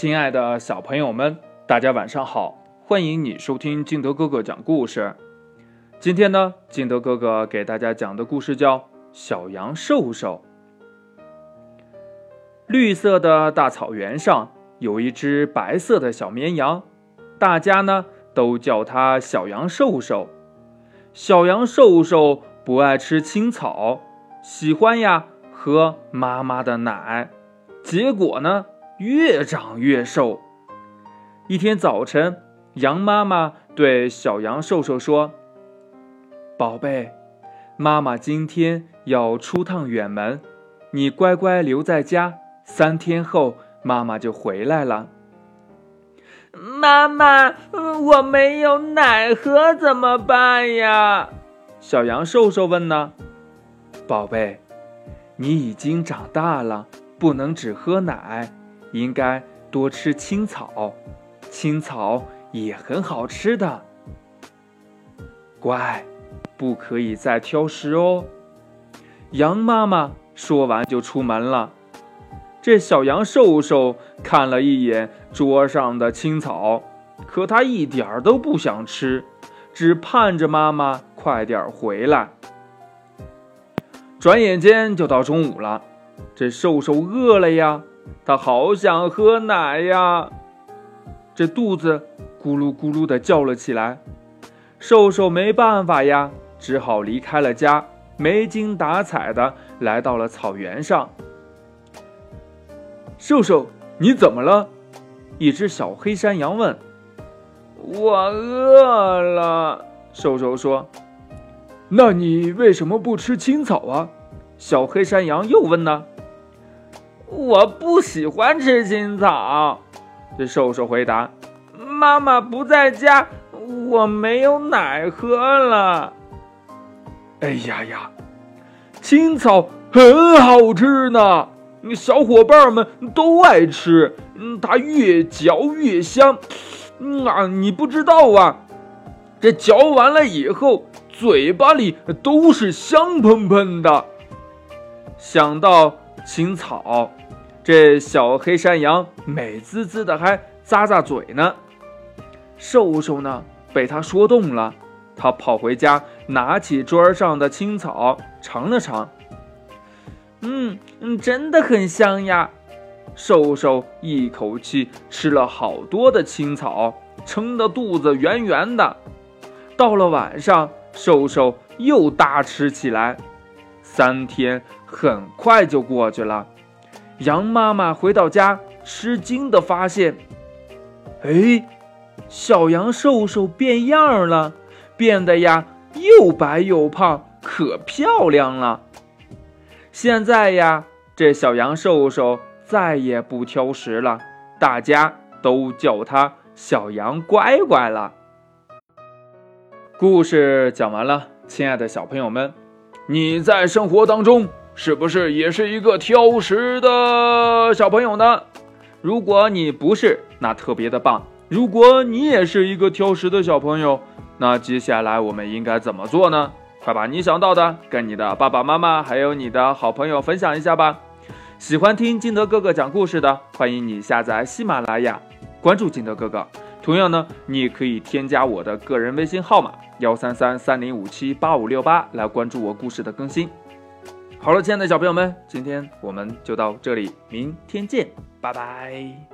亲爱的小朋友们，大家晚上好！欢迎你收听敬德哥哥讲故事。今天呢，敬德哥哥给大家讲的故事叫《小羊瘦瘦》。绿色的大草原上有一只白色的小绵羊，大家呢都叫它小羊瘦瘦。小羊瘦瘦不爱吃青草，喜欢呀喝妈妈的奶，结果呢？越长越瘦。一天早晨，羊妈妈对小羊瘦瘦说：“宝贝，妈妈今天要出趟远门，你乖乖留在家，三天后妈妈就回来了。”妈妈，我没有奶喝怎么办呀？小羊瘦瘦问呢。宝贝，你已经长大了，不能只喝奶。应该多吃青草，青草也很好吃的。乖，不可以再挑食哦。羊妈妈说完就出门了。这小羊瘦瘦看了一眼桌上的青草，可它一点儿都不想吃，只盼着妈妈快点回来。转眼间就到中午了，这瘦瘦饿了呀。他好想喝奶呀，这肚子咕噜咕噜的叫了起来。瘦瘦没办法呀，只好离开了家，没精打采的来到了草原上。瘦瘦，你怎么了？一只小黑山羊问。我饿了，瘦瘦说。那你为什么不吃青草啊？小黑山羊又问呢。我不喜欢吃青草，这瘦瘦回答：“妈妈不在家，我没有奶喝了。”哎呀呀，青草很好吃呢，小伙伴们都爱吃，嗯，它越嚼越香，嗯啊，你不知道啊，这嚼完了以后，嘴巴里都是香喷喷的。想到青草。这小黑山羊美滋滋的，还咂咂嘴呢。瘦瘦呢，被他说动了，他跑回家，拿起桌上的青草尝了尝。嗯嗯，真的很香呀！瘦瘦一口气吃了好多的青草，撑得肚子圆圆的。到了晚上，瘦瘦又大吃起来。三天很快就过去了。羊妈妈回到家，吃惊的发现：“哎，小羊瘦瘦变样了，变得呀又白又胖，可漂亮了。现在呀，这小羊瘦瘦再也不挑食了，大家都叫它小羊乖乖了。”故事讲完了，亲爱的小朋友们，你在生活当中。是不是也是一个挑食的小朋友呢？如果你不是，那特别的棒。如果你也是一个挑食的小朋友，那接下来我们应该怎么做呢？快把你想到的跟你的爸爸妈妈还有你的好朋友分享一下吧。喜欢听金德哥哥讲故事的，欢迎你下载喜马拉雅，关注金德哥哥。同样呢，你也可以添加我的个人微信号码幺三三三零五七八五六八来关注我故事的更新。好了，亲爱的小朋友们，今天我们就到这里，明天见，拜拜。